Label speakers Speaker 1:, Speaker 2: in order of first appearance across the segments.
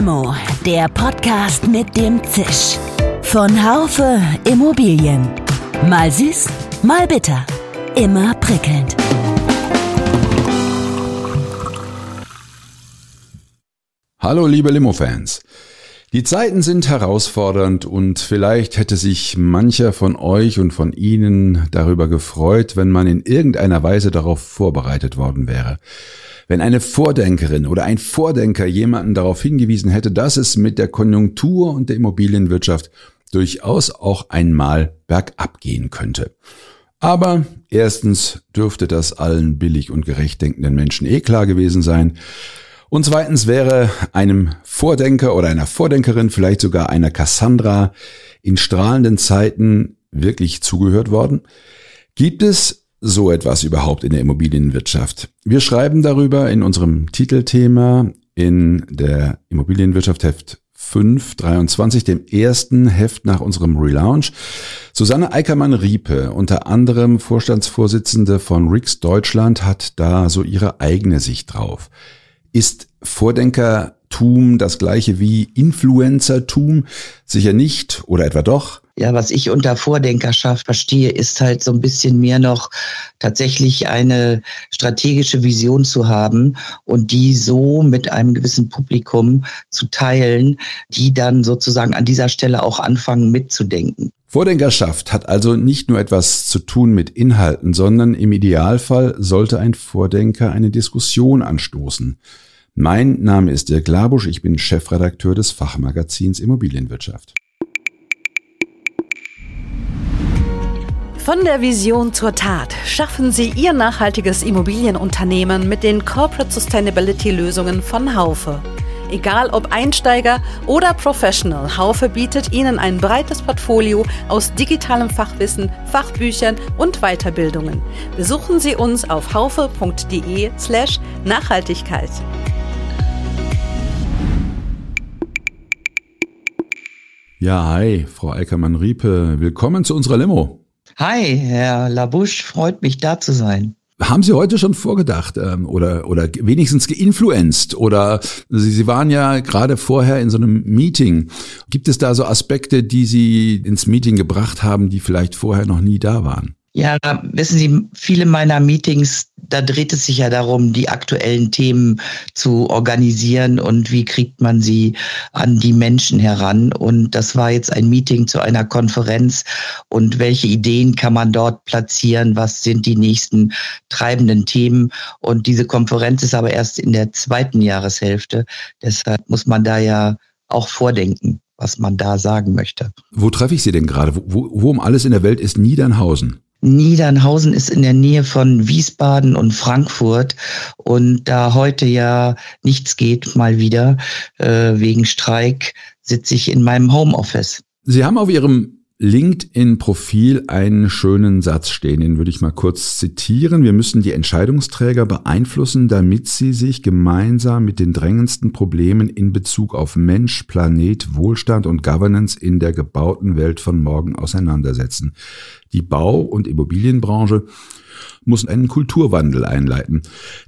Speaker 1: Limo, der Podcast mit dem Zisch. Von Haufe Immobilien. Mal süß, mal bitter. Immer prickelnd.
Speaker 2: Hallo liebe Limo-Fans. Die Zeiten sind herausfordernd und vielleicht hätte sich mancher von euch und von Ihnen darüber gefreut, wenn man in irgendeiner Weise darauf vorbereitet worden wäre. Wenn eine Vordenkerin oder ein Vordenker jemanden darauf hingewiesen hätte, dass es mit der Konjunktur und der Immobilienwirtschaft durchaus auch einmal bergab gehen könnte. Aber erstens dürfte das allen billig und gerecht denkenden Menschen eh klar gewesen sein. Und zweitens wäre einem Vordenker oder einer Vordenkerin, vielleicht sogar einer Cassandra, in strahlenden Zeiten wirklich zugehört worden? Gibt es so etwas überhaupt in der Immobilienwirtschaft? Wir schreiben darüber in unserem Titelthema in der Immobilienwirtschaft Heft 523, dem ersten Heft nach unserem Relaunch. Susanne Eickermann-Riepe, unter anderem Vorstandsvorsitzende von Rix Deutschland, hat da so ihre eigene Sicht drauf. Ist Vordenkertum das gleiche wie Influencertum? Sicher nicht oder etwa doch?
Speaker 3: Ja, was ich unter Vordenkerschaft verstehe, ist halt so ein bisschen mehr noch tatsächlich eine strategische Vision zu haben und die so mit einem gewissen Publikum zu teilen, die dann sozusagen an dieser Stelle auch anfangen mitzudenken.
Speaker 2: Vordenkerschaft hat also nicht nur etwas zu tun mit Inhalten, sondern im Idealfall sollte ein Vordenker eine Diskussion anstoßen. Mein Name ist Dirk Labusch, ich bin Chefredakteur des Fachmagazins Immobilienwirtschaft.
Speaker 4: Von der Vision zur Tat schaffen Sie Ihr nachhaltiges Immobilienunternehmen mit den Corporate Sustainability Lösungen von Haufe. Egal ob Einsteiger oder Professional, Haufe bietet Ihnen ein breites Portfolio aus digitalem Fachwissen, Fachbüchern und Weiterbildungen. Besuchen Sie uns auf haufe.de slash Nachhaltigkeit.
Speaker 2: Ja, hi, Frau Eickermann-Riepe. Willkommen zu unserer Limo.
Speaker 3: Hi, Herr Labusch, freut mich da zu sein.
Speaker 2: Haben Sie heute schon vorgedacht ähm, oder, oder wenigstens geinfluenzt oder Sie, Sie waren ja gerade vorher in so einem Meeting. Gibt es da so Aspekte, die Sie ins Meeting gebracht haben, die vielleicht vorher noch nie da waren?
Speaker 3: Ja, wissen Sie, viele meiner Meetings, da dreht es sich ja darum, die aktuellen Themen zu organisieren und wie kriegt man sie an die Menschen heran. Und das war jetzt ein Meeting zu einer Konferenz und welche Ideen kann man dort platzieren? Was sind die nächsten treibenden Themen? Und diese Konferenz ist aber erst in der zweiten Jahreshälfte. Deshalb muss man da ja auch vordenken was man da sagen möchte.
Speaker 2: Wo treffe ich Sie denn gerade? Wo, wo um alles in der Welt ist Niedernhausen?
Speaker 3: Niedernhausen ist in der Nähe von Wiesbaden und Frankfurt. Und da heute ja nichts geht, mal wieder, äh, wegen Streik, sitze ich in meinem Homeoffice.
Speaker 2: Sie haben auf Ihrem LinkedIn-Profil einen schönen Satz stehen, den würde ich mal kurz zitieren. Wir müssen die Entscheidungsträger beeinflussen, damit sie sich gemeinsam mit den drängendsten Problemen in Bezug auf Mensch, Planet, Wohlstand und Governance in der gebauten Welt von morgen auseinandersetzen. Die Bau- und Immobilienbranche muss einen Kulturwandel einleiten.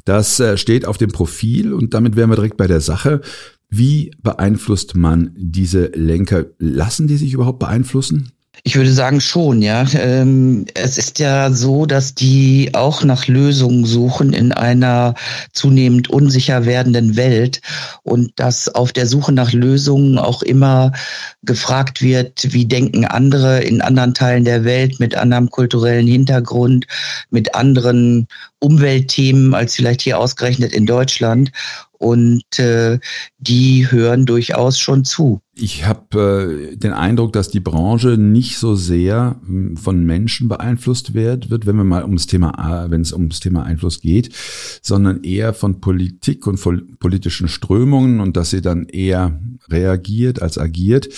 Speaker 2: Das äh, steht auf dem Profil und damit wären wir direkt bei der Sache. Wie beeinflusst man diese Lenker? Lassen die sich überhaupt beeinflussen?
Speaker 3: Ich würde sagen schon, ja. Ähm, es ist ja so, dass die auch nach Lösungen suchen in einer zunehmend unsicher werdenden Welt und dass auf der Suche nach Lösungen auch immer gefragt wird, wie denken andere in anderen Teilen der Welt mit anderem kulturellen Hintergrund, mit anderen Umweltthemen als vielleicht hier ausgerechnet in Deutschland und äh, die hören durchaus schon zu.
Speaker 2: Ich habe äh, den Eindruck, dass die Branche nicht so sehr hm, von Menschen beeinflusst wird, wird, wenn wir mal ums Thema, wenn es ums Thema Einfluss geht, sondern eher von Politik und von politischen Strömungen und dass sie dann eher reagiert als agiert.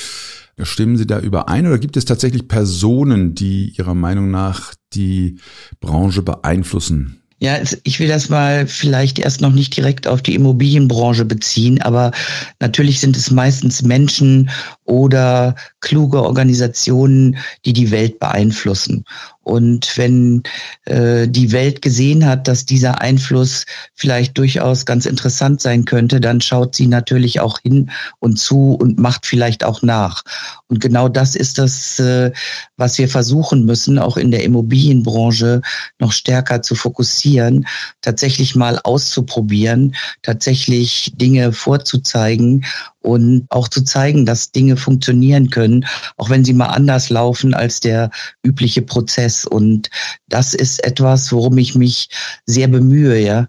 Speaker 2: Stimmen Sie da überein oder gibt es tatsächlich Personen, die Ihrer Meinung nach die Branche beeinflussen?
Speaker 3: Ja, ich will das mal vielleicht erst noch nicht direkt auf die Immobilienbranche beziehen, aber natürlich sind es meistens Menschen oder kluge Organisationen, die die Welt beeinflussen. Und wenn äh, die Welt gesehen hat, dass dieser Einfluss vielleicht durchaus ganz interessant sein könnte, dann schaut sie natürlich auch hin und zu und macht vielleicht auch nach. Und genau das ist das, äh, was wir versuchen müssen, auch in der Immobilienbranche noch stärker zu fokussieren, tatsächlich mal auszuprobieren, tatsächlich Dinge vorzuzeigen und auch zu zeigen, dass Dinge funktionieren können, auch wenn sie mal anders laufen als der übliche Prozess. Und das ist etwas, worum ich mich sehr bemühe, ja.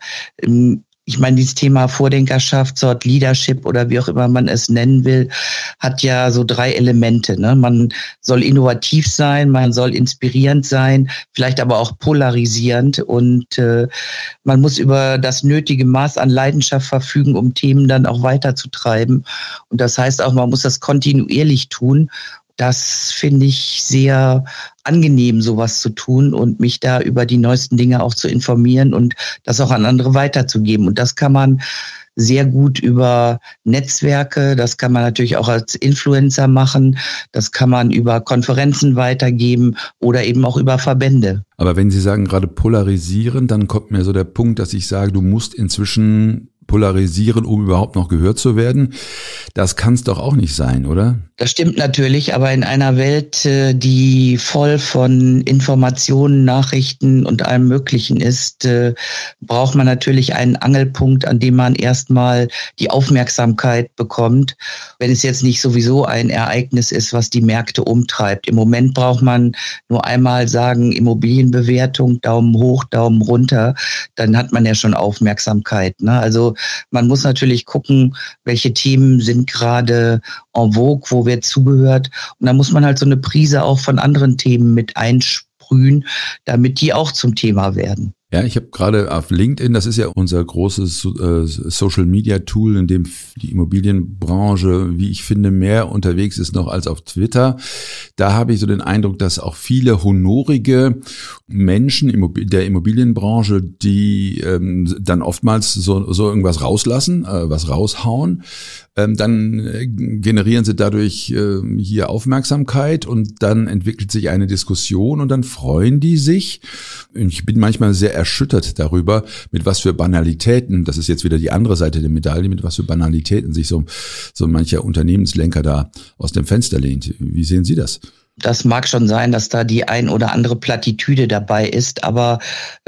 Speaker 3: Ich meine, dieses Thema Vordenkerschaft, Sort Leadership oder wie auch immer man es nennen will, hat ja so drei Elemente. Ne? Man soll innovativ sein, man soll inspirierend sein, vielleicht aber auch polarisierend und äh, man muss über das nötige Maß an Leidenschaft verfügen, um Themen dann auch weiterzutreiben. Und das heißt auch, man muss das kontinuierlich tun das finde ich sehr angenehm, sowas zu tun und mich da über die neuesten Dinge auch zu informieren und das auch an andere weiterzugeben. Und das kann man sehr gut über Netzwerke, das kann man natürlich auch als Influencer machen, das kann man über Konferenzen weitergeben oder eben auch über Verbände.
Speaker 2: Aber wenn Sie sagen gerade polarisieren, dann kommt mir so der Punkt, dass ich sage, du musst inzwischen polarisieren, um überhaupt noch gehört zu werden. Das kann es doch auch nicht sein, oder?
Speaker 3: Das stimmt natürlich, aber in einer Welt, äh, die voll von Informationen, Nachrichten und allem Möglichen ist, äh, braucht man natürlich einen Angelpunkt, an dem man erstmal die Aufmerksamkeit bekommt, wenn es jetzt nicht sowieso ein Ereignis ist, was die Märkte umtreibt. Im Moment braucht man nur einmal sagen, Immobilienbewertung, Daumen hoch, Daumen runter, dann hat man ja schon Aufmerksamkeit. Ne? Also man muss natürlich gucken, welche Themen sind gerade en vogue, wo wird zugehört. Und da muss man halt so eine Prise auch von anderen Themen mit einsprühen, damit die auch zum Thema werden.
Speaker 2: Ja, ich habe gerade auf LinkedIn, das ist ja unser großes äh, Social Media Tool, in dem die Immobilienbranche, wie ich finde, mehr unterwegs ist noch als auf Twitter. Da habe ich so den Eindruck, dass auch viele honorige Menschen der Immobilienbranche, die ähm, dann oftmals so, so irgendwas rauslassen, äh, was raushauen, ähm, dann äh, generieren sie dadurch äh, hier Aufmerksamkeit und dann entwickelt sich eine Diskussion und dann freuen die sich. Ich bin manchmal sehr erschüttert darüber, mit was für Banalitäten, das ist jetzt wieder die andere Seite der Medaille, mit was für Banalitäten sich so, so mancher Unternehmenslenker da aus dem Fenster lehnt. Wie sehen Sie das?
Speaker 3: Das mag schon sein, dass da die ein oder andere Plattitüde dabei ist, aber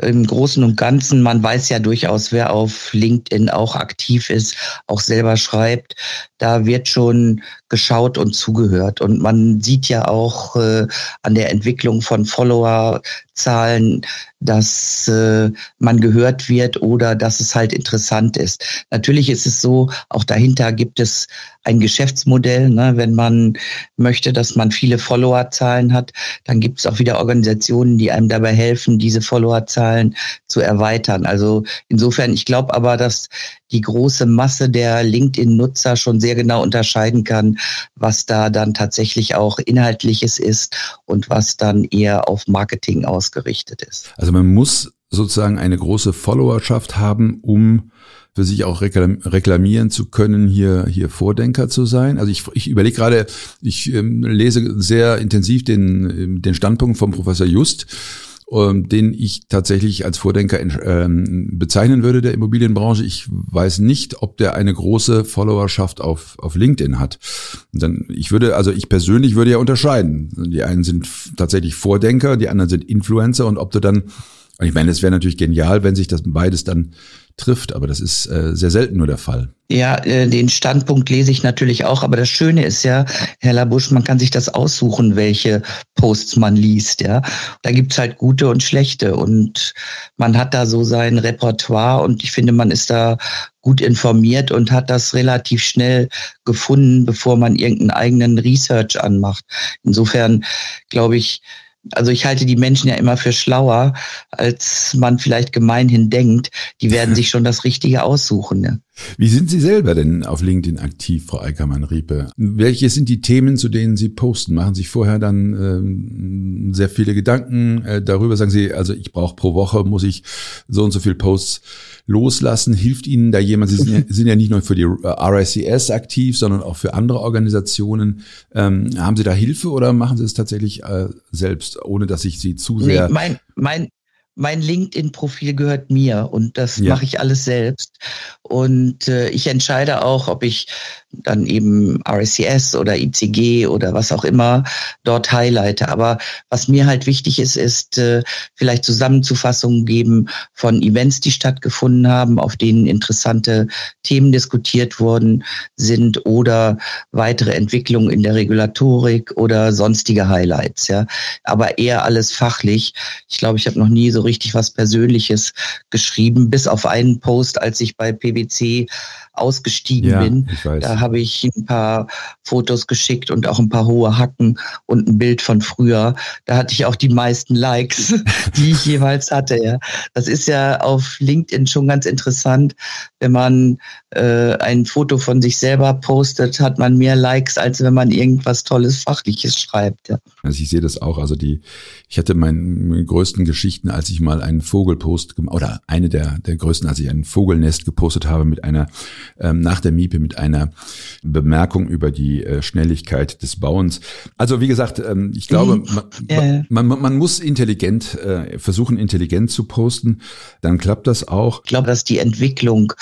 Speaker 3: im Großen und Ganzen, man weiß ja durchaus, wer auf LinkedIn auch aktiv ist, auch selber schreibt, da wird schon geschaut und zugehört. Und man sieht ja auch äh, an der Entwicklung von Followerzahlen, dass äh, man gehört wird oder dass es halt interessant ist. Natürlich ist es so, auch dahinter gibt es ein Geschäftsmodell. Ne? Wenn man möchte, dass man viele Followerzahlen hat, dann gibt es auch wieder Organisationen, die einem dabei helfen, diese Followerzahlen zu erweitern. Also insofern, ich glaube aber, dass die große Masse der LinkedIn-Nutzer schon sehr genau unterscheiden kann, was da dann tatsächlich auch Inhaltliches ist und was dann eher auf Marketing ausgerichtet ist.
Speaker 2: Also man muss sozusagen eine große Followerschaft haben, um für sich auch reklamieren zu können, hier, hier Vordenker zu sein. Also ich, ich überlege gerade, ich ähm, lese sehr intensiv den, den Standpunkt vom Professor Just ähm, den ich tatsächlich als Vordenker ähm, bezeichnen würde der Immobilienbranche. Ich weiß nicht, ob der eine große Followerschaft auf, auf LinkedIn hat. dann, ich würde, also ich persönlich würde ja unterscheiden. Die einen sind tatsächlich Vordenker, die anderen sind Influencer und ob du dann, ich meine, es wäre natürlich genial, wenn sich das beides dann trifft, aber das ist äh, sehr selten nur der Fall.
Speaker 3: Ja, äh, den Standpunkt lese ich natürlich auch, aber das Schöne ist ja, Herr Labusch, man kann sich das aussuchen, welche Posts man liest, ja. Da gibt's halt gute und schlechte und man hat da so sein Repertoire und ich finde, man ist da gut informiert und hat das relativ schnell gefunden, bevor man irgendeinen eigenen Research anmacht. Insofern glaube ich, also ich halte die Menschen ja immer für schlauer, als man vielleicht gemeinhin denkt. Die werden sich schon das Richtige aussuchen. Ne?
Speaker 2: Wie sind Sie selber denn auf LinkedIn aktiv, Frau Eickermann-Riepe? Welche sind die Themen, zu denen Sie posten? Machen Sie sich vorher dann ähm, sehr viele Gedanken äh, darüber? Sagen Sie, also ich brauche pro Woche, muss ich so und so viel Posts loslassen? Hilft Ihnen da jemand? Sie sind ja, sind ja nicht nur für die äh, RICS aktiv, sondern auch für andere Organisationen. Ähm, haben Sie da Hilfe oder machen Sie es tatsächlich äh, selbst, ohne dass ich Sie zu sehr...
Speaker 3: Nee, mein, mein, mein LinkedIn-Profil gehört mir und das ja. mache ich alles selbst. Und äh, ich entscheide auch, ob ich dann eben RSCS oder ICG oder was auch immer dort highlighte. Aber was mir halt wichtig ist, ist äh, vielleicht Zusammenzufassungen geben von Events, die stattgefunden haben, auf denen interessante Themen diskutiert worden sind oder weitere Entwicklungen in der Regulatorik oder sonstige Highlights. Ja, aber eher alles fachlich. Ich glaube, ich habe noch nie so richtig was Persönliches geschrieben, bis auf einen Post, als ich bei PwC ausgestiegen ja, bin. Da habe ich ein paar Fotos geschickt und auch ein paar hohe Hacken und ein Bild von früher. Da hatte ich auch die meisten Likes, die ich jeweils hatte. Ja. Das ist ja auf LinkedIn schon ganz interessant. Wenn man äh, ein Foto von sich selber postet, hat man mehr Likes, als wenn man irgendwas Tolles Fachliches schreibt. Ja.
Speaker 2: Also ich sehe das auch. Also die, ich hatte meine größten Geschichten, als ich mal einen Vogelpost oder eine der, der größten, als ich ein Vogelnest gepostet habe mit einer ähm, nach der Miepe mit einer Bemerkung über die äh, Schnelligkeit des Bauens. Also wie gesagt, ähm, ich glaube, man, man, man, man muss intelligent äh, versuchen, intelligent zu posten. Dann klappt das auch.
Speaker 3: Ich glaube, dass die Entwicklung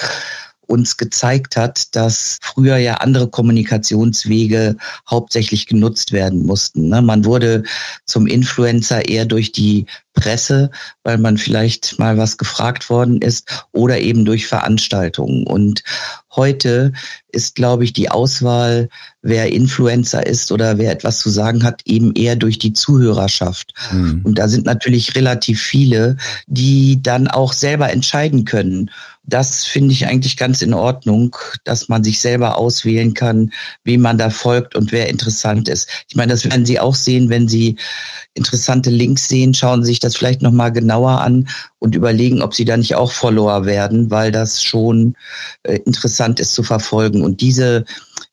Speaker 3: uns gezeigt hat, dass früher ja andere Kommunikationswege hauptsächlich genutzt werden mussten. Ne? Man wurde zum Influencer eher durch die Presse, weil man vielleicht mal was gefragt worden ist oder eben durch Veranstaltungen. Und heute ist, glaube ich, die Auswahl, wer Influencer ist oder wer etwas zu sagen hat, eben eher durch die Zuhörerschaft. Mhm. Und da sind natürlich relativ viele, die dann auch selber entscheiden können. Das finde ich eigentlich ganz in Ordnung, dass man sich selber auswählen kann, wem man da folgt und wer interessant ist. Ich meine, das werden Sie auch sehen, wenn Sie interessante Links sehen, schauen Sie sich das vielleicht nochmal genauer an und überlegen, ob Sie da nicht auch Follower werden, weil das schon äh, interessant ist zu verfolgen. Und diese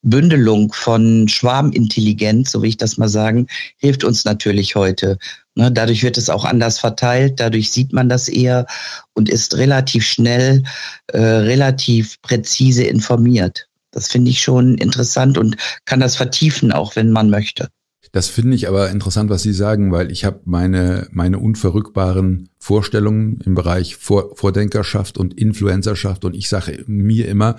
Speaker 3: Bündelung von Schwarmintelligenz, so will ich das mal sagen, hilft uns natürlich heute. Ne, dadurch wird es auch anders verteilt, dadurch sieht man das eher und ist relativ schnell, äh, relativ präzise informiert. Das finde ich schon interessant und kann das vertiefen, auch wenn man möchte.
Speaker 2: Das finde ich aber interessant, was Sie sagen, weil ich habe meine, meine unverrückbaren Vorstellungen im Bereich Vor Vordenkerschaft und Influencerschaft und ich sage mir immer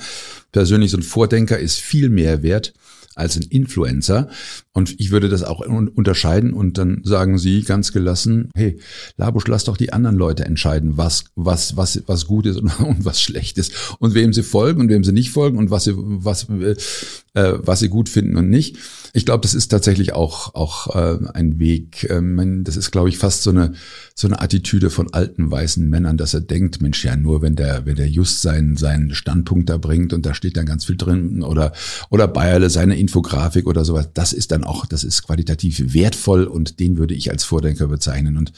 Speaker 2: persönlich, so ein Vordenker ist viel mehr wert als ein Influencer. Und ich würde das auch unterscheiden und dann sagen Sie ganz gelassen, hey, Labusch, lass doch die anderen Leute entscheiden, was, was, was, was gut ist und, und was schlecht ist und wem sie folgen und wem sie nicht folgen und was sie, was, äh, was sie gut finden und nicht. Ich glaube, das ist tatsächlich auch, auch äh, ein Weg. Ähm, das ist, glaube ich, fast so eine, so eine Attitüde von alten weißen Männern, dass er denkt, Mensch, ja, nur wenn der, wenn der just seinen, seinen Standpunkt da bringt und da steht dann ganz viel drin oder, oder Bayerle seine Infografik oder sowas, das ist dann auch, das ist qualitativ wertvoll und den würde ich als Vordenker bezeichnen. Und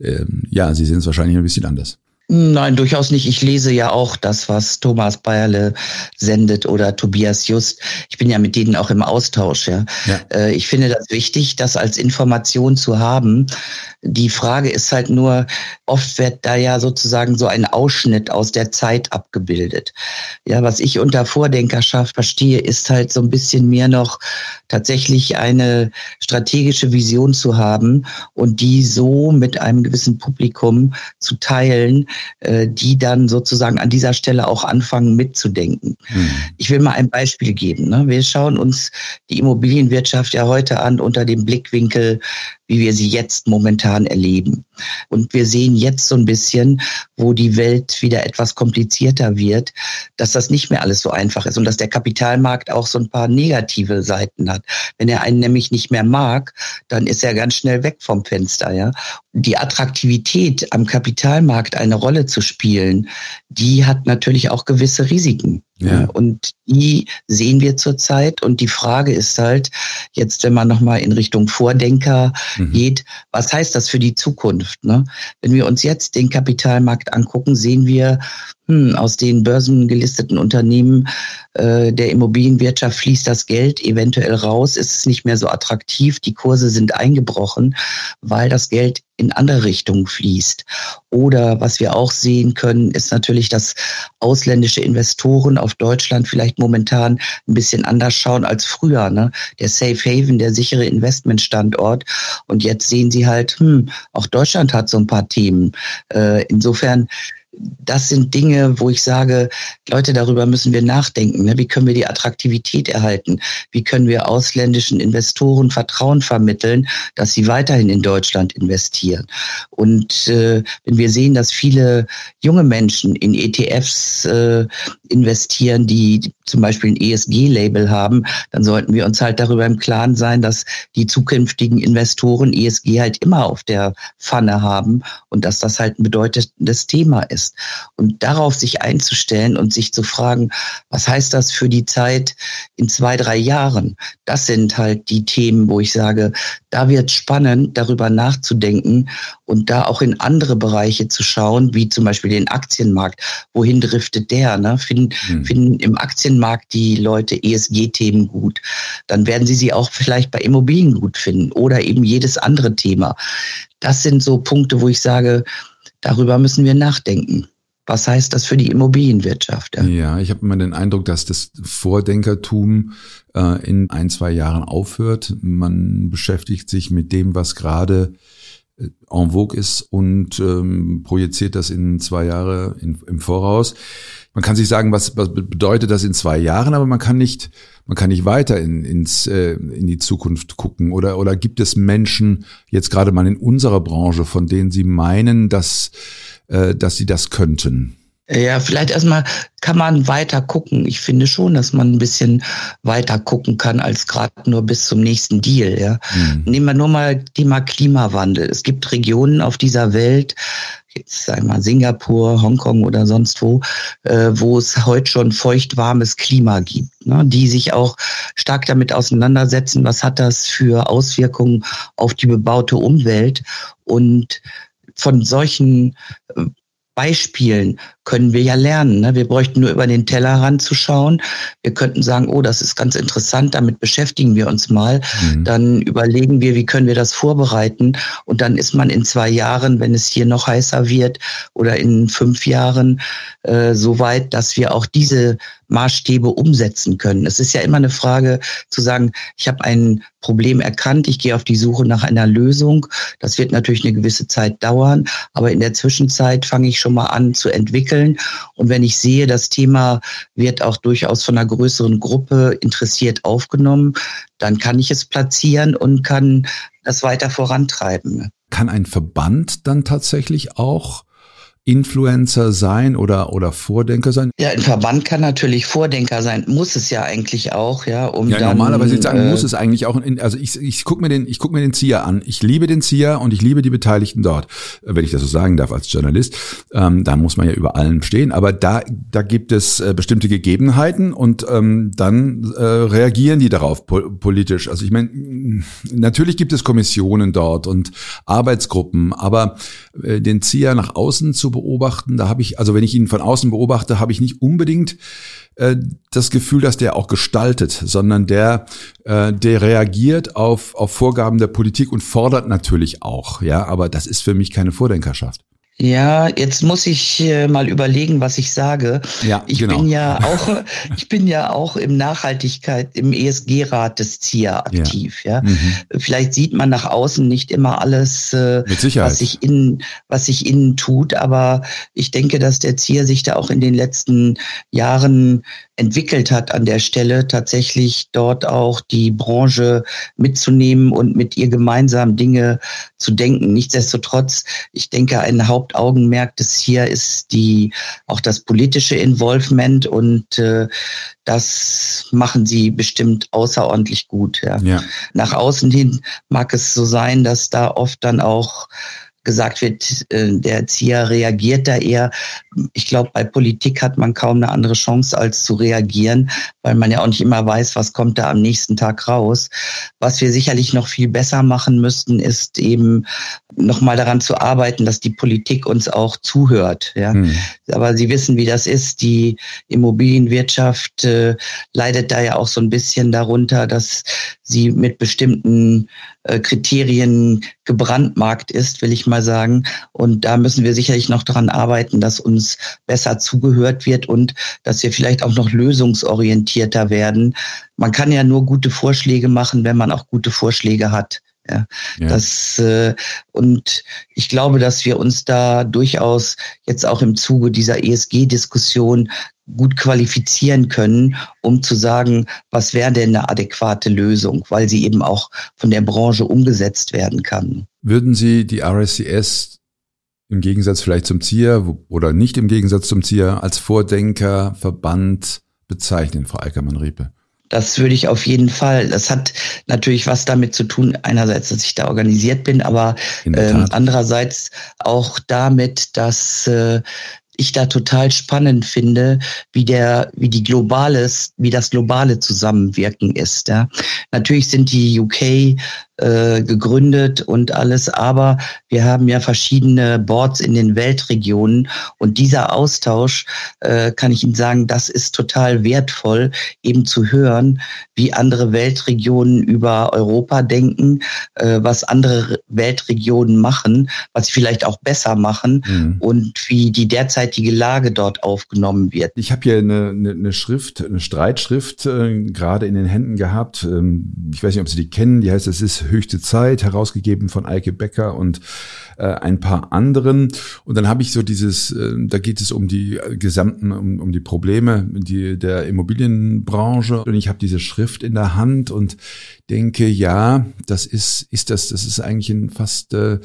Speaker 2: ähm, ja, Sie sehen es wahrscheinlich ein bisschen anders.
Speaker 3: Nein, durchaus nicht. Ich lese ja auch das, was Thomas Bayerle sendet oder Tobias Just. Ich bin ja mit denen auch im Austausch. Ja. ja. Äh, ich finde das wichtig, das als Information zu haben. Die Frage ist halt nur, oft wird da ja sozusagen so ein Ausschnitt aus der Zeit abgebildet. Ja, was ich unter Vordenkerschaft verstehe, ist halt so ein bisschen mehr noch tatsächlich eine strategische Vision zu haben und die so mit einem gewissen Publikum zu teilen, die dann sozusagen an dieser Stelle auch anfangen mitzudenken. Mhm. Ich will mal ein Beispiel geben. Ne? Wir schauen uns die Immobilienwirtschaft ja heute an unter dem Blickwinkel, wie wir sie jetzt momentan erleben. Und wir sehen jetzt so ein bisschen, wo die Welt wieder etwas komplizierter wird, dass das nicht mehr alles so einfach ist und dass der Kapitalmarkt auch so ein paar negative Seiten hat. Wenn er einen nämlich nicht mehr mag, dann ist er ganz schnell weg vom Fenster, ja. Die Attraktivität am Kapitalmarkt eine Rolle zu spielen, die hat natürlich auch gewisse Risiken. Ja. Und die sehen wir zurzeit. Und die Frage ist halt, jetzt, wenn man nochmal in Richtung Vordenker mhm. geht, was heißt das für die Zukunft? Ne? Wenn wir uns jetzt den Kapitalmarkt angucken, sehen wir, hm, aus den börsengelisteten Unternehmen äh, der Immobilienwirtschaft fließt das Geld eventuell raus, ist es nicht mehr so attraktiv, die Kurse sind eingebrochen, weil das Geld in andere Richtungen fließt. Oder was wir auch sehen können, ist natürlich, dass ausländische Investoren auf Deutschland vielleicht momentan ein bisschen anders schauen als früher. Ne? Der Safe Haven, der sichere Investmentstandort. Und jetzt sehen sie halt, hm, auch Deutschland hat so ein paar Themen. Äh, insofern das sind Dinge, wo ich sage, Leute, darüber müssen wir nachdenken. Ne? Wie können wir die Attraktivität erhalten? Wie können wir ausländischen Investoren Vertrauen vermitteln, dass sie weiterhin in Deutschland investieren? Und äh, wenn wir sehen, dass viele junge Menschen in ETFs äh, investieren, die zum Beispiel ein ESG-Label haben, dann sollten wir uns halt darüber im Klaren sein, dass die zukünftigen Investoren ESG halt immer auf der Pfanne haben und dass das halt ein bedeutendes Thema ist. Und darauf sich einzustellen und sich zu fragen, was heißt das für die Zeit in zwei, drei Jahren? Das sind halt die Themen, wo ich sage, da wird spannend, darüber nachzudenken und da auch in andere Bereiche zu schauen, wie zum Beispiel den Aktienmarkt. Wohin driftet der? Ne? Finden, hm. finden im Aktienmarkt die Leute ESG-Themen gut? Dann werden sie sie auch vielleicht bei Immobilien gut finden oder eben jedes andere Thema. Das sind so Punkte, wo ich sage, darüber müssen wir nachdenken. Was heißt das für die Immobilienwirtschaft?
Speaker 2: Ja, ich habe immer den Eindruck, dass das Vordenkertum äh, in ein, zwei Jahren aufhört. Man beschäftigt sich mit dem, was gerade äh, en vogue ist und ähm, projiziert das in zwei Jahre in, im Voraus. Man kann sich sagen, was, was bedeutet das in zwei Jahren, aber man kann nicht, man kann nicht weiter in, ins, äh, in die Zukunft gucken. Oder, oder gibt es Menschen jetzt gerade mal in unserer Branche, von denen Sie meinen, dass, äh, dass sie das könnten?
Speaker 3: Ja, vielleicht erstmal kann man weiter gucken. Ich finde schon, dass man ein bisschen weiter gucken kann als gerade nur bis zum nächsten Deal. Ja. Mhm. Nehmen wir nur mal Thema Klimawandel. Es gibt Regionen auf dieser Welt, jetzt wir Singapur, Hongkong oder sonst wo, äh, wo es heute schon feuchtwarmes Klima gibt, ne, die sich auch stark damit auseinandersetzen, was hat das für Auswirkungen auf die bebaute Umwelt? Und von solchen äh, Beispielen können wir ja lernen. Ne? Wir bräuchten nur über den Tellerrand zu schauen. Wir könnten sagen, oh, das ist ganz interessant, damit beschäftigen wir uns mal. Mhm. Dann überlegen wir, wie können wir das vorbereiten. Und dann ist man in zwei Jahren, wenn es hier noch heißer wird, oder in fünf Jahren äh, so weit, dass wir auch diese Maßstäbe umsetzen können. Es ist ja immer eine Frage zu sagen, ich habe ein Problem erkannt, ich gehe auf die Suche nach einer Lösung. Das wird natürlich eine gewisse Zeit dauern, aber in der Zwischenzeit fange ich schon mal an zu entwickeln. Und wenn ich sehe, das Thema wird auch durchaus von einer größeren Gruppe interessiert aufgenommen, dann kann ich es platzieren und kann das weiter vorantreiben.
Speaker 2: Kann ein Verband dann tatsächlich auch Influencer sein oder, oder Vordenker sein?
Speaker 3: Ja, ein Verband kann natürlich Vordenker sein, muss es ja eigentlich auch, ja, um
Speaker 2: ja,
Speaker 3: dann,
Speaker 2: normalerweise sagen, äh, muss es eigentlich auch, in, also ich, ich gucke mir den, ich guck mir den ZIA an. Ich liebe den ZIA und ich liebe die Beteiligten dort, wenn ich das so sagen darf als Journalist. Ähm, da muss man ja über allem stehen, aber da, da gibt es äh, bestimmte Gegebenheiten und ähm, dann äh, reagieren die darauf po politisch. Also ich meine, natürlich gibt es Kommissionen dort und Arbeitsgruppen, aber äh, den ZIA nach außen zu beobachten. Da habe ich, also wenn ich ihn von außen beobachte, habe ich nicht unbedingt äh, das Gefühl, dass der auch gestaltet, sondern der, äh, der reagiert auf, auf Vorgaben der Politik und fordert natürlich auch. Ja, aber das ist für mich keine Vordenkerschaft.
Speaker 3: Ja, jetzt muss ich äh, mal überlegen, was ich sage. Ja, ich genau. bin ja auch, ich bin ja auch im Nachhaltigkeit, im ESG-Rat des ZIA aktiv. Ja, ja? Mhm. vielleicht sieht man nach außen nicht immer alles, äh, was sich innen, was sich innen tut, aber ich denke, dass der ZIA sich da auch in den letzten Jahren entwickelt hat an der Stelle, tatsächlich dort auch die Branche mitzunehmen und mit ihr gemeinsam Dinge zu denken. Nichtsdestotrotz, ich denke, ein Hauptaugenmerk des hier ist die auch das politische Involvement und äh, das machen sie bestimmt außerordentlich gut. Ja. ja. Nach außen hin mag es so sein, dass da oft dann auch gesagt wird, äh, der Erzieher reagiert da eher. Ich glaube, bei Politik hat man kaum eine andere Chance, als zu reagieren, weil man ja auch nicht immer weiß, was kommt da am nächsten Tag raus. Was wir sicherlich noch viel besser machen müssten, ist eben nochmal daran zu arbeiten, dass die Politik uns auch zuhört. Ja. Hm. Aber Sie wissen, wie das ist. Die Immobilienwirtschaft äh, leidet da ja auch so ein bisschen darunter, dass sie mit bestimmten äh, Kriterien gebrandmarkt ist, will ich mal sagen. Und da müssen wir sicherlich noch daran arbeiten, dass uns besser zugehört wird und dass wir vielleicht auch noch lösungsorientierter werden. Man kann ja nur gute Vorschläge machen, wenn man auch gute Vorschläge hat. Ja, ja. Das, äh, und ich glaube, dass wir uns da durchaus jetzt auch im Zuge dieser ESG-Diskussion gut qualifizieren können, um zu sagen, was wäre denn eine adäquate Lösung, weil sie eben auch von der Branche umgesetzt werden kann.
Speaker 2: Würden Sie die RSCS im Gegensatz vielleicht zum ZIA oder nicht im Gegensatz zum ZIA als Vordenkerverband bezeichnen, Frau Eickermann-Riepe?
Speaker 3: Das würde ich auf jeden Fall. Das hat natürlich was damit zu tun, einerseits, dass ich da organisiert bin, aber ähm, andererseits auch damit, dass äh, ich da total spannend finde, wie der, wie die globales, wie das globale Zusammenwirken ist. Ja. Natürlich sind die UK äh, gegründet und alles, aber wir haben ja verschiedene Boards in den Weltregionen und dieser Austausch, äh, kann ich Ihnen sagen, das ist total wertvoll, eben zu hören, wie andere Weltregionen über Europa denken, äh, was andere Weltregionen machen, was sie vielleicht auch besser machen mhm. und wie die derzeitige Lage dort aufgenommen wird.
Speaker 2: Ich habe hier eine, eine, eine Schrift, eine Streitschrift äh, gerade in den Händen gehabt. Ähm, ich weiß nicht, ob Sie die kennen. Die heißt, es ist höchste Zeit, herausgegeben von Eike Becker und äh, ein paar anderen. Und dann habe ich so dieses, äh, da geht es um die gesamten, um, um die Probleme die, der Immobilienbranche. Und ich habe diese Schrift in der Hand und denke, ja, das ist, ist das, das ist eigentlich ein fast äh,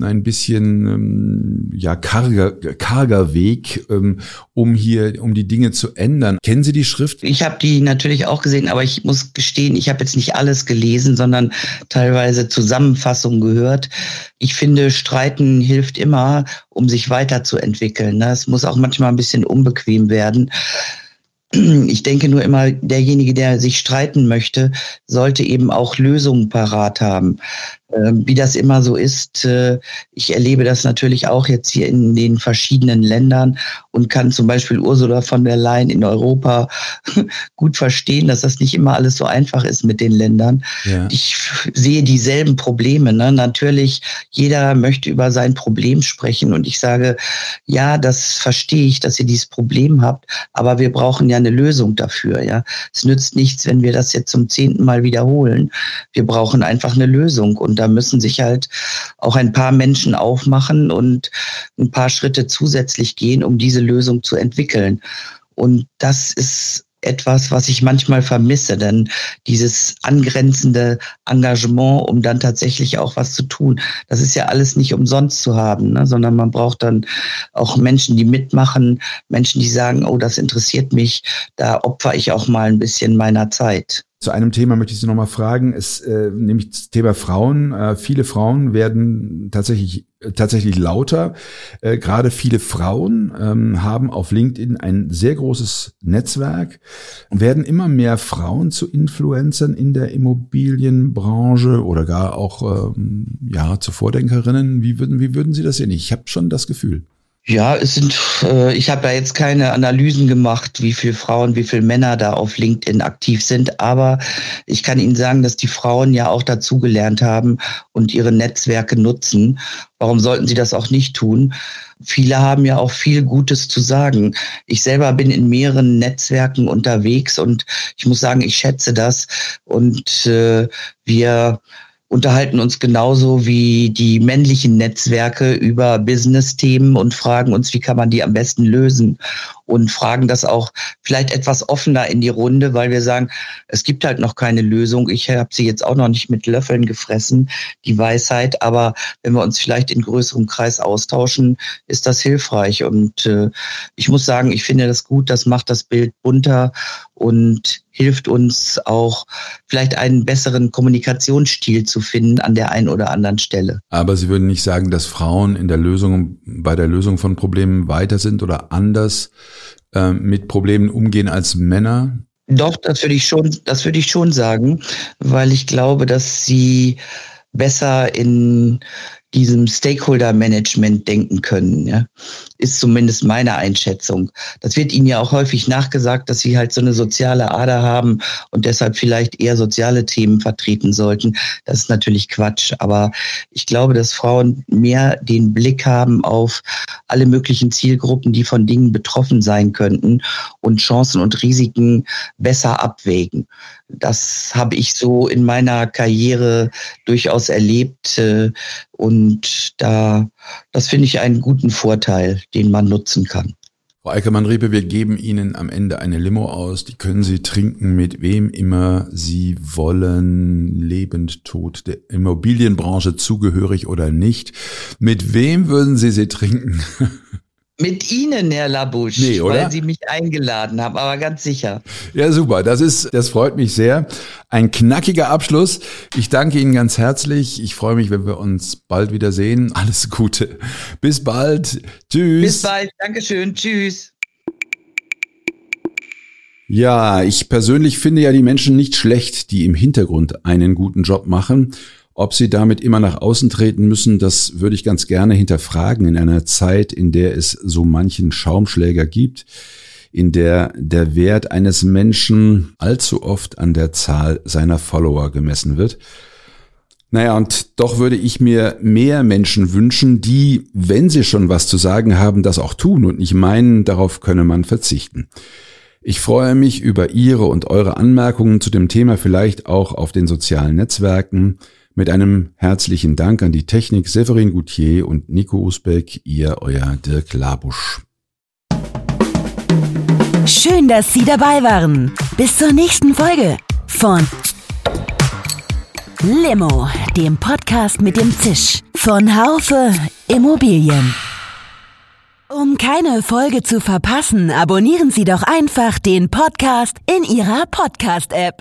Speaker 2: ein bisschen ähm, ja karger, karger Weg, ähm, um hier um die Dinge zu ändern. Kennen Sie die Schrift?
Speaker 3: Ich habe die natürlich auch gesehen, aber ich muss gestehen, ich habe jetzt nicht alles gelesen, sondern teilweise Zusammenfassungen gehört. Ich finde, Streiten hilft immer, um sich weiterzuentwickeln. Ne? Es muss auch manchmal ein bisschen unbequem werden. Ich denke nur immer, derjenige, der sich streiten möchte, sollte eben auch Lösungen parat haben. Ähm, wie das immer so ist, äh, ich erlebe das natürlich auch jetzt hier in den verschiedenen Ländern und kann zum Beispiel Ursula von der Leyen in Europa gut verstehen, dass das nicht immer alles so einfach ist mit den Ländern. Ja. Ich sehe dieselben Probleme. Ne? Natürlich, jeder möchte über sein Problem sprechen und ich sage, ja, das verstehe ich, dass ihr dieses Problem habt, aber wir brauchen ja eine Lösung dafür. Ja, es nützt nichts, wenn wir das jetzt zum zehnten Mal wiederholen. Wir brauchen einfach eine Lösung und da müssen sich halt auch ein paar Menschen aufmachen und ein paar Schritte zusätzlich gehen, um diese Lösung zu entwickeln. Und das ist etwas, was ich manchmal vermisse, denn dieses angrenzende Engagement, um dann tatsächlich auch was zu tun, das ist ja alles nicht umsonst zu haben, ne? sondern man braucht dann auch Menschen, die mitmachen, Menschen, die sagen, oh, das interessiert mich, da opfer ich auch mal ein bisschen meiner Zeit.
Speaker 2: Zu einem Thema möchte ich Sie nochmal fragen, ist äh, nämlich das Thema Frauen. Äh, viele Frauen werden tatsächlich äh, tatsächlich lauter. Äh, Gerade viele Frauen ähm, haben auf LinkedIn ein sehr großes Netzwerk. Werden immer mehr Frauen zu Influencern in der Immobilienbranche oder gar auch ähm, ja zu Vordenkerinnen. Wie würden wie würden Sie das sehen? Ich habe schon das Gefühl.
Speaker 3: Ja, es sind, äh, ich habe da jetzt keine Analysen gemacht, wie viele Frauen, wie viele Männer da auf LinkedIn aktiv sind, aber ich kann Ihnen sagen, dass die Frauen ja auch dazugelernt haben und ihre Netzwerke nutzen. Warum sollten sie das auch nicht tun? Viele haben ja auch viel Gutes zu sagen. Ich selber bin in mehreren Netzwerken unterwegs und ich muss sagen, ich schätze das und äh, wir unterhalten uns genauso wie die männlichen Netzwerke über Business-Themen und fragen uns, wie kann man die am besten lösen. Und fragen das auch vielleicht etwas offener in die Runde, weil wir sagen, es gibt halt noch keine Lösung. Ich habe sie jetzt auch noch nicht mit Löffeln gefressen, die Weisheit, aber wenn wir uns vielleicht in größerem Kreis austauschen, ist das hilfreich. Und äh, ich muss sagen, ich finde das gut, das macht das Bild bunter und hilft uns auch vielleicht einen besseren Kommunikationsstil zu finden an der einen oder anderen Stelle.
Speaker 2: Aber Sie würden nicht sagen, dass Frauen in der Lösung, bei der Lösung von Problemen weiter sind oder anders äh, mit Problemen umgehen als Männer?
Speaker 3: Doch, das würde ich schon, das würde ich schon sagen, weil ich glaube, dass sie besser in diesem Stakeholder-Management denken können. Ja? Ist zumindest meine Einschätzung. Das wird ihnen ja auch häufig nachgesagt, dass sie halt so eine soziale Ader haben und deshalb vielleicht eher soziale Themen vertreten sollten. Das ist natürlich Quatsch. Aber ich glaube, dass Frauen mehr den Blick haben auf alle möglichen Zielgruppen, die von Dingen betroffen sein könnten und Chancen und Risiken besser abwägen. Das habe ich so in meiner Karriere durchaus erlebt. Äh, und da, das finde ich einen guten Vorteil, den man nutzen kann.
Speaker 2: Frau Eickermann-Riepe, wir geben Ihnen am Ende eine Limo aus. Die können Sie trinken mit wem immer Sie wollen, lebend, tot, der Immobilienbranche zugehörig oder nicht. Mit wem würden Sie sie trinken?
Speaker 3: Mit Ihnen, Herr Labusch, nee, weil Sie mich eingeladen haben, aber ganz sicher.
Speaker 2: Ja, super. Das ist, das freut mich sehr. Ein knackiger Abschluss. Ich danke Ihnen ganz herzlich. Ich freue mich, wenn wir uns bald wieder sehen. Alles Gute. Bis bald. Tschüss.
Speaker 3: Bis bald. Dankeschön. Tschüss.
Speaker 2: Ja, ich persönlich finde ja die Menschen nicht schlecht, die im Hintergrund einen guten Job machen. Ob sie damit immer nach außen treten müssen, das würde ich ganz gerne hinterfragen in einer Zeit, in der es so manchen Schaumschläger gibt, in der der Wert eines Menschen allzu oft an der Zahl seiner Follower gemessen wird. Naja, und doch würde ich mir mehr Menschen wünschen, die, wenn sie schon was zu sagen haben, das auch tun und nicht meinen, darauf könne man verzichten. Ich freue mich über Ihre und eure Anmerkungen zu dem Thema, vielleicht auch auf den sozialen Netzwerken. Mit einem herzlichen Dank an die Technik Severin Goutier und Nico Usbeck, ihr euer Dirk Labusch.
Speaker 1: Schön, dass Sie dabei waren. Bis zur nächsten Folge von Limo, dem Podcast mit dem Zisch von Haufe Immobilien. Um keine Folge zu verpassen, abonnieren Sie doch einfach den Podcast in Ihrer Podcast-App.